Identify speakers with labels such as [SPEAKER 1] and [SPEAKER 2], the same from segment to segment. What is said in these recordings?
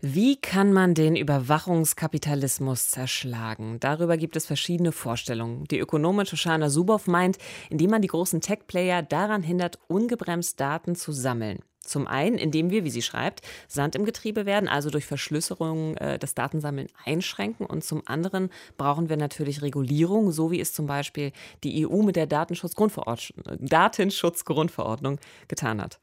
[SPEAKER 1] Wie kann man den Überwachungskapitalismus zerschlagen? Darüber gibt es verschiedene Vorstellungen. Die Ökonomin Shoshana Zuboff meint, indem man die großen Tech-Player daran hindert, ungebremst Daten zu sammeln. Zum einen, indem wir, wie sie schreibt, Sand im Getriebe werden, also durch Verschlüsselung äh, das Datensammeln einschränken. Und zum anderen brauchen wir natürlich Regulierung, so wie es zum Beispiel die EU mit der Datenschutzgrundverordnung getan hat.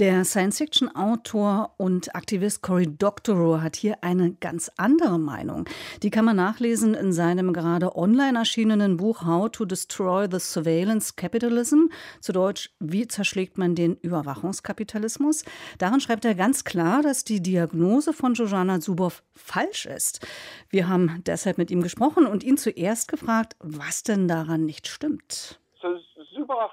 [SPEAKER 2] Der Science-Fiction-Autor und Aktivist Cory Doctorow hat hier eine ganz andere Meinung. Die kann man nachlesen in seinem gerade online erschienenen Buch How to Destroy the Surveillance Capitalism. Zu Deutsch, wie zerschlägt man den Überwachungskapitalismus? Darin schreibt er ganz klar, dass die Diagnose von Jojana Zuboff falsch ist. Wir haben deshalb mit ihm gesprochen und ihn zuerst gefragt, was denn daran nicht stimmt.
[SPEAKER 3] So Zuboff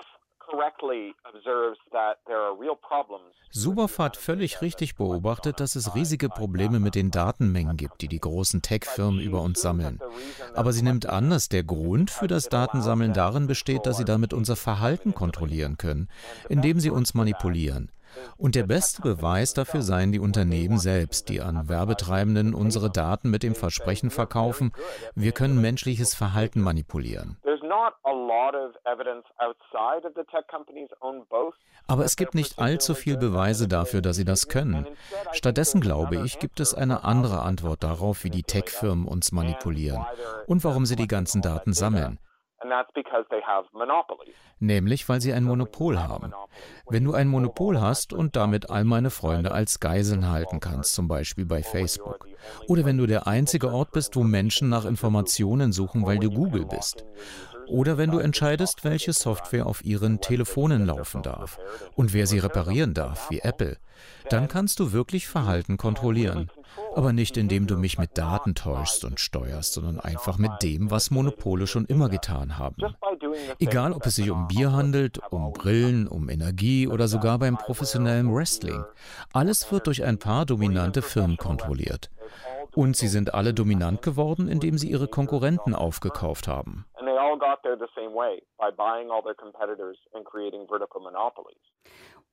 [SPEAKER 4] Suboff hat völlig richtig beobachtet, dass es riesige Probleme mit den Datenmengen gibt, die die großen Tech-Firmen über uns sammeln. Aber sie nimmt an, dass der Grund für das Datensammeln darin besteht, dass sie damit unser Verhalten kontrollieren können, indem sie uns manipulieren. Und der beste Beweis dafür seien die Unternehmen selbst, die an Werbetreibenden unsere Daten mit dem Versprechen verkaufen, wir können menschliches Verhalten manipulieren. Aber es gibt nicht allzu viel Beweise dafür, dass sie das können. Stattdessen glaube ich, gibt es eine andere Antwort darauf, wie die Tech-Firmen uns manipulieren und warum sie die ganzen Daten sammeln. Nämlich, weil sie ein Monopol haben. Wenn du ein Monopol hast und damit all meine Freunde als Geiseln halten kannst, zum Beispiel bei Facebook. Oder wenn du der einzige Ort bist, wo Menschen nach Informationen suchen, weil du Google bist. Oder wenn du entscheidest, welche Software auf ihren Telefonen laufen darf und wer sie reparieren darf, wie Apple, dann kannst du wirklich Verhalten kontrollieren. Aber nicht indem du mich mit Daten täuschst und steuerst, sondern einfach mit dem, was Monopole schon immer getan haben. Egal, ob es sich um Bier handelt, um Brillen, um Energie oder sogar beim professionellen Wrestling. Alles wird durch ein paar dominante Firmen kontrolliert. Und sie sind alle dominant geworden, indem sie ihre Konkurrenten aufgekauft haben.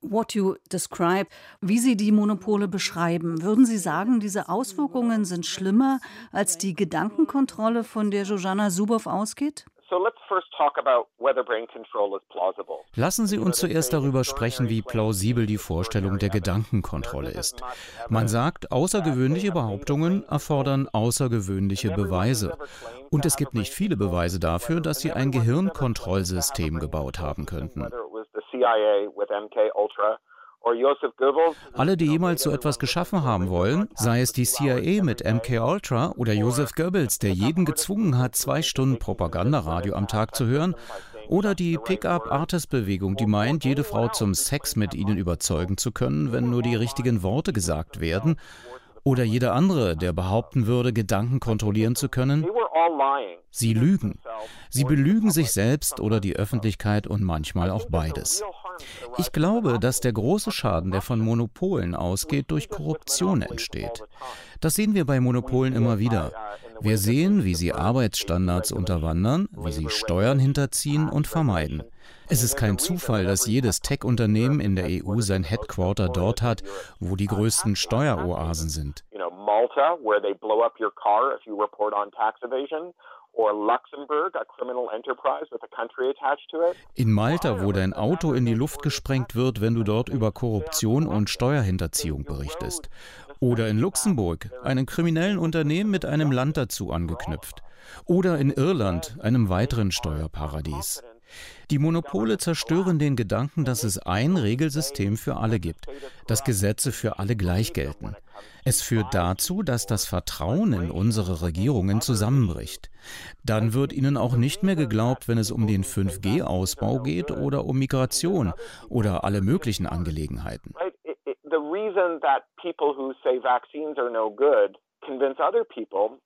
[SPEAKER 2] What you describe, wie Sie die Monopole beschreiben, würden Sie sagen, diese Auswirkungen sind schlimmer als die Gedankenkontrolle, von der Jojana Zuboff ausgeht?
[SPEAKER 4] Lassen Sie uns zuerst darüber sprechen, wie plausibel die Vorstellung der Gedankenkontrolle ist. Man sagt, außergewöhnliche Behauptungen erfordern außergewöhnliche Beweise. Und es gibt nicht viele Beweise dafür, dass Sie ein Gehirnkontrollsystem gebaut haben könnten. Alle, die jemals so etwas geschaffen haben wollen, sei es die CIA mit MK Ultra oder Joseph Goebbels, der jeden gezwungen hat, zwei Stunden Propagandaradio am Tag zu hören, oder die Pickup-Artist-Bewegung, die meint, jede Frau zum Sex mit ihnen überzeugen zu können, wenn nur die richtigen Worte gesagt werden, oder jeder andere, der behaupten würde, Gedanken kontrollieren zu können, sie lügen. Sie belügen sich selbst oder die Öffentlichkeit und manchmal auch beides. Ich glaube, dass der große Schaden, der von Monopolen ausgeht, durch Korruption entsteht. Das sehen wir bei Monopolen immer wieder. Wir sehen, wie sie Arbeitsstandards unterwandern, wie sie Steuern hinterziehen und vermeiden. Es ist kein Zufall, dass jedes Tech-Unternehmen in der EU sein Headquarter dort hat, wo die größten Steueroasen sind. Malta, where they blow up your car if you report on tax evasion. In Malta, wo dein Auto in die Luft gesprengt wird, wenn du dort über Korruption und Steuerhinterziehung berichtest. Oder in Luxemburg, einem kriminellen Unternehmen mit einem Land dazu angeknüpft. Oder in Irland, einem weiteren Steuerparadies. Die Monopole zerstören den Gedanken, dass es ein Regelsystem für alle gibt, dass Gesetze für alle gleich gelten. Es führt dazu, dass das Vertrauen in unsere Regierungen zusammenbricht. Dann wird ihnen auch nicht mehr geglaubt, wenn es um den 5G-Ausbau geht oder um Migration oder alle möglichen Angelegenheiten. The reason that people who say vaccines are no good convince other people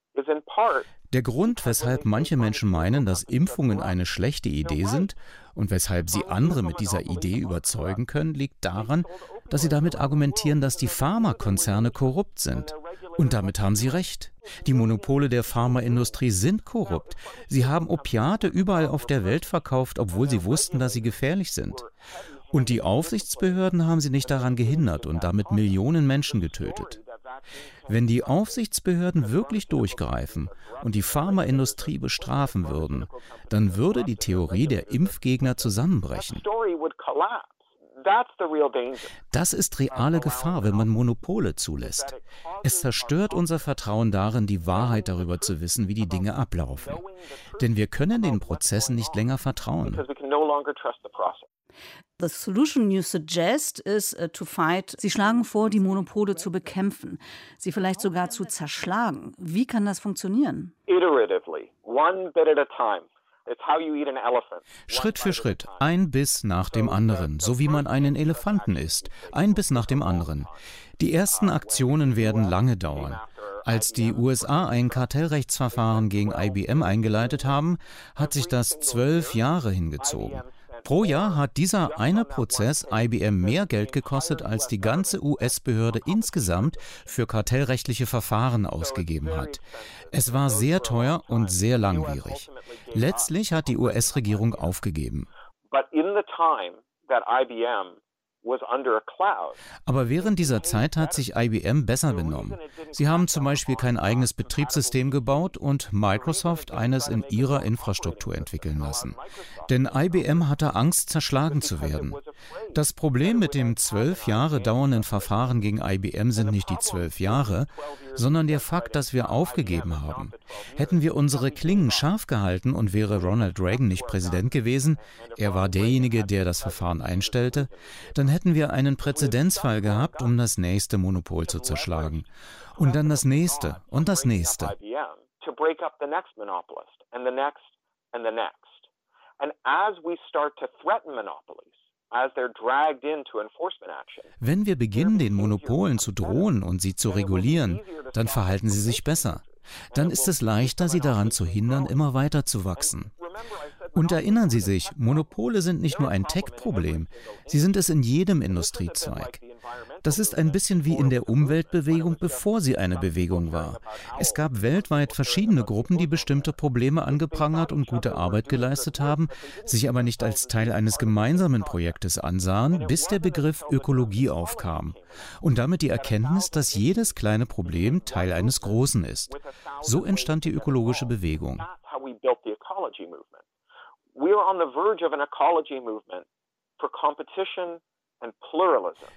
[SPEAKER 4] der Grund, weshalb manche Menschen meinen, dass Impfungen eine schlechte Idee sind und weshalb sie andere mit dieser Idee überzeugen können, liegt daran, dass sie damit argumentieren, dass die Pharmakonzerne korrupt sind. Und damit haben sie recht. Die Monopole der Pharmaindustrie sind korrupt. Sie haben Opiate überall auf der Welt verkauft, obwohl sie wussten, dass sie gefährlich sind. Und die Aufsichtsbehörden haben sie nicht daran gehindert und damit Millionen Menschen getötet. Wenn die Aufsichtsbehörden wirklich durchgreifen und die Pharmaindustrie bestrafen würden, dann würde die Theorie der Impfgegner zusammenbrechen. Das ist reale Gefahr, wenn man Monopole zulässt. Es zerstört unser Vertrauen darin, die Wahrheit darüber zu wissen, wie die Dinge ablaufen. Denn wir können den Prozessen nicht länger vertrauen.
[SPEAKER 2] The solution you suggest is uh, to fight. Sie schlagen vor, die Monopole zu bekämpfen, sie vielleicht sogar zu zerschlagen. Wie kann das funktionieren? Iteratively, one bit at a time.
[SPEAKER 4] Schritt für Schritt, ein Biss nach dem anderen, so wie man einen Elefanten isst, ein Biss nach dem anderen. Die ersten Aktionen werden lange dauern. Als die USA ein Kartellrechtsverfahren gegen IBM eingeleitet haben, hat sich das zwölf Jahre hingezogen. Pro Jahr hat dieser eine Prozess IBM mehr Geld gekostet, als die ganze US-Behörde insgesamt für kartellrechtliche Verfahren ausgegeben hat. Es war sehr teuer und sehr langwierig. Letztlich hat die US-Regierung aufgegeben. But in the time that IBM aber während dieser Zeit hat sich IBM besser benommen. Sie haben zum Beispiel kein eigenes Betriebssystem gebaut und Microsoft eines in ihrer Infrastruktur entwickeln lassen. Denn IBM hatte Angst, zerschlagen zu werden. Das Problem mit dem zwölf Jahre dauernden Verfahren gegen IBM sind nicht die zwölf Jahre, sondern der Fakt, dass wir aufgegeben haben. Hätten wir unsere Klingen scharf gehalten und wäre Ronald Reagan nicht Präsident gewesen, er war derjenige, der das Verfahren einstellte, dann hätten wir einen Präzedenzfall gehabt, um das nächste Monopol zu zerschlagen. Und dann das nächste und das nächste. And as we start to threaten monopolies, wenn wir beginnen, den Monopolen zu drohen und sie zu regulieren, dann verhalten sie sich besser. Dann ist es leichter, sie daran zu hindern, immer weiter zu wachsen. Und erinnern Sie sich, Monopole sind nicht nur ein Tech-Problem, sie sind es in jedem Industriezweig. Das ist ein bisschen wie in der Umweltbewegung, bevor sie eine Bewegung war. Es gab weltweit verschiedene Gruppen, die bestimmte Probleme angeprangert und gute Arbeit geleistet haben, sich aber nicht als Teil eines gemeinsamen Projektes ansahen, bis der Begriff Ökologie aufkam. Und damit die Erkenntnis, dass jedes kleine Problem Teil eines Großen ist. So entstand die ökologische Bewegung. We are on the ecology movement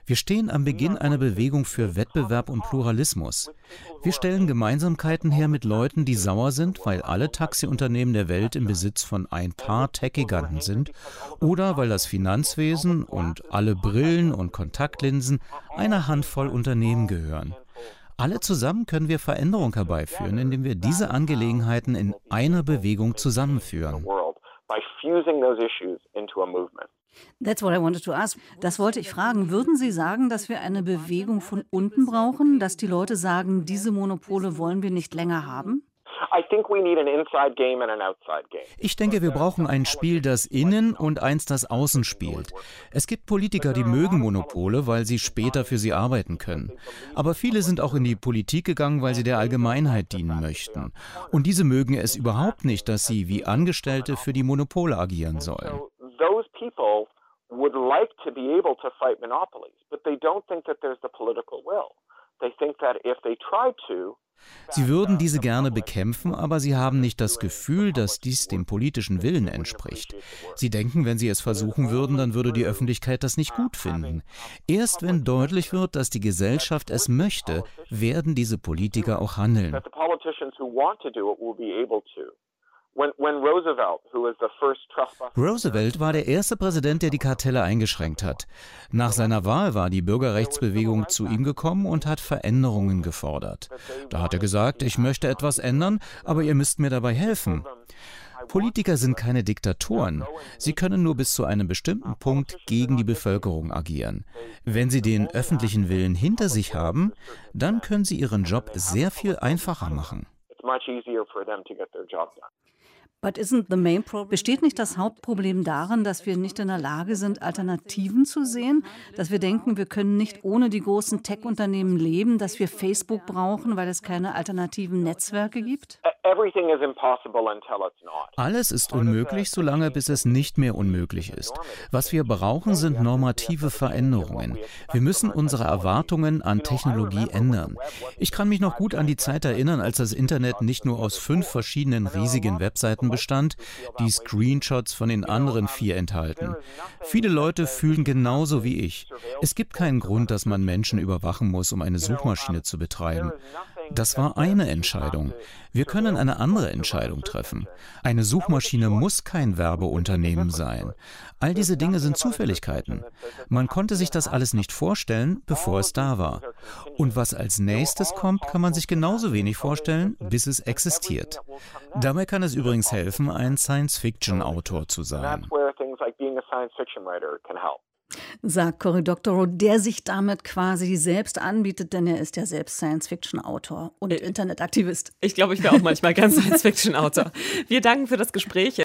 [SPEAKER 4] wir stehen am Beginn einer Bewegung für Wettbewerb und Pluralismus. Wir stellen Gemeinsamkeiten her mit Leuten, die sauer sind, weil alle Taxiunternehmen der Welt im Besitz von ein paar Tech-Giganten sind oder weil das Finanzwesen und alle Brillen und Kontaktlinsen einer Handvoll Unternehmen gehören. Alle zusammen können wir Veränderung herbeiführen, indem wir diese Angelegenheiten in einer Bewegung zusammenführen.
[SPEAKER 2] That's what I wanted to ask. Das wollte ich fragen. Würden Sie sagen, dass wir eine Bewegung von unten brauchen, dass die Leute sagen, diese Monopole wollen wir nicht länger haben?
[SPEAKER 4] Ich denke, wir brauchen ein Spiel, das innen und eins, das außen spielt. Es gibt Politiker, die mögen Monopole, weil sie später für sie arbeiten können. Aber viele sind auch in die Politik gegangen, weil sie der Allgemeinheit dienen möchten. Und diese mögen es überhaupt nicht, dass sie wie Angestellte für die Monopole agieren sollen people would like to be able to fight monopolies, but they don't think that there's the political will. They think that if they tried to, Sie würden diese gerne bekämpfen, aber sie haben nicht das Gefühl, dass dies dem politischen Willen entspricht. Sie denken, wenn sie es versuchen würden, dann würde die Öffentlichkeit das nicht gut finden. Erst wenn deutlich wird, dass die Gesellschaft es möchte, werden diese Politiker auch handeln. Roosevelt war der erste Präsident, der die Kartelle eingeschränkt hat. Nach seiner Wahl war die Bürgerrechtsbewegung zu ihm gekommen und hat Veränderungen gefordert. Da hat er gesagt, ich möchte etwas ändern, aber ihr müsst mir dabei helfen. Politiker sind keine Diktatoren. Sie können nur bis zu einem bestimmten Punkt gegen die Bevölkerung agieren. Wenn sie den öffentlichen Willen hinter sich haben, dann können sie ihren Job sehr viel einfacher machen.
[SPEAKER 2] Besteht nicht das Hauptproblem darin, dass wir nicht in der Lage sind, Alternativen zu sehen? Dass wir denken, wir können nicht ohne die großen Tech-Unternehmen leben, dass wir Facebook brauchen, weil es keine alternativen Netzwerke gibt?
[SPEAKER 4] Alles ist unmöglich, solange bis es nicht mehr unmöglich ist. Was wir brauchen, sind normative Veränderungen. Wir müssen unsere Erwartungen an Technologie ändern. Ich kann mich noch gut an die Zeit erinnern, als das Internet nicht nur aus fünf verschiedenen riesigen Webseiten bestand, die Screenshots von den anderen vier enthalten. Viele Leute fühlen genauso wie ich. Es gibt keinen Grund, dass man Menschen überwachen muss, um eine Suchmaschine zu betreiben. Das war eine Entscheidung. Wir können eine andere Entscheidung treffen. Eine Suchmaschine muss kein Werbeunternehmen sein. All diese Dinge sind Zufälligkeiten. Man konnte sich das alles nicht vorstellen, bevor es da war. Und was als nächstes kommt, kann man sich genauso wenig vorstellen, bis es existiert. Dabei kann es übrigens helfen, ein Science-Fiction-Autor zu sein
[SPEAKER 2] sagt Cory Doctorow, der sich damit quasi selbst anbietet, denn er ist ja selbst Science-Fiction-Autor und äh, Internetaktivist.
[SPEAKER 1] Ich glaube, ich wäre auch manchmal ganz Science-Fiction-Autor. Wir danken für das Gespräch.